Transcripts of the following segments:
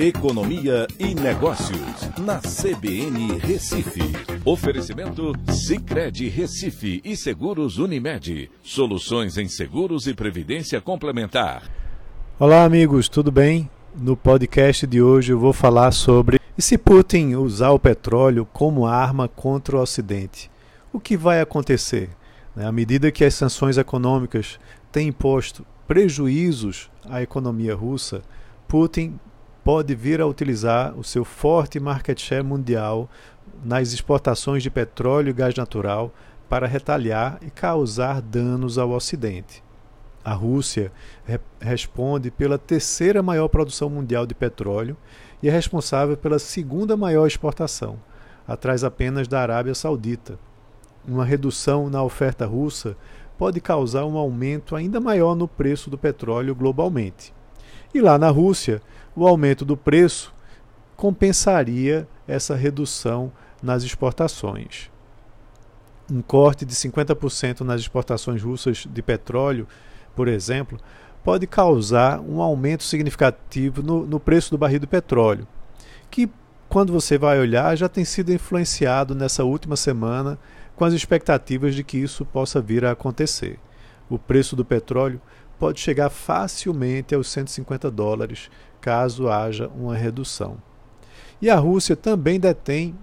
Economia e Negócios, na CBN Recife. Oferecimento Cicred Recife e Seguros Unimed. Soluções em seguros e previdência complementar. Olá, amigos, tudo bem? No podcast de hoje eu vou falar sobre e se Putin usar o petróleo como arma contra o Ocidente, o que vai acontecer? Né, à medida que as sanções econômicas têm imposto prejuízos à economia russa, Putin pode vir a utilizar o seu forte market share mundial nas exportações de petróleo e gás natural para retaliar e causar danos ao Ocidente. A Rússia re responde pela terceira maior produção mundial de petróleo e é responsável pela segunda maior exportação, atrás apenas da Arábia Saudita. Uma redução na oferta russa pode causar um aumento ainda maior no preço do petróleo globalmente. E lá na Rússia, o aumento do preço compensaria essa redução nas exportações. Um corte de 50% nas exportações russas de petróleo, por exemplo, pode causar um aumento significativo no, no preço do barril de petróleo, que, quando você vai olhar, já tem sido influenciado nessa última semana com as expectativas de que isso possa vir a acontecer. O preço do petróleo pode chegar facilmente aos 150 dólares, caso haja uma redução. E a Rússia também detém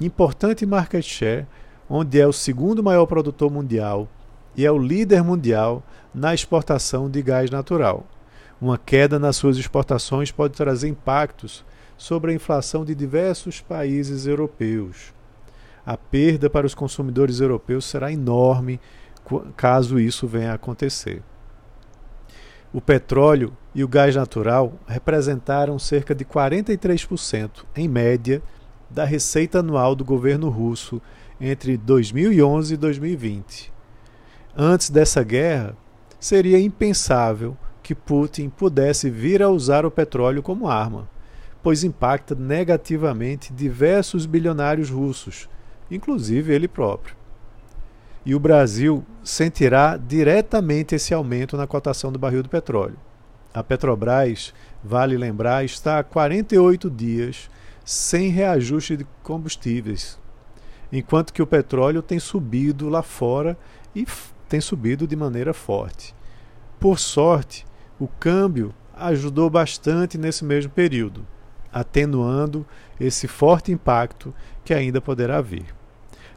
importante market share, onde é o segundo maior produtor mundial e é o líder mundial na exportação de gás natural. Uma queda nas suas exportações pode trazer impactos sobre a inflação de diversos países europeus. A perda para os consumidores europeus será enorme caso isso venha a acontecer. O petróleo e o gás natural representaram cerca de 43%, em média, da receita anual do governo russo entre 2011 e 2020. Antes dessa guerra, seria impensável que Putin pudesse vir a usar o petróleo como arma, pois impacta negativamente diversos bilionários russos, inclusive ele próprio e o Brasil sentirá diretamente esse aumento na cotação do barril do petróleo. A Petrobras, vale lembrar, está há 48 dias sem reajuste de combustíveis, enquanto que o petróleo tem subido lá fora e tem subido de maneira forte. Por sorte, o câmbio ajudou bastante nesse mesmo período, atenuando esse forte impacto que ainda poderá vir.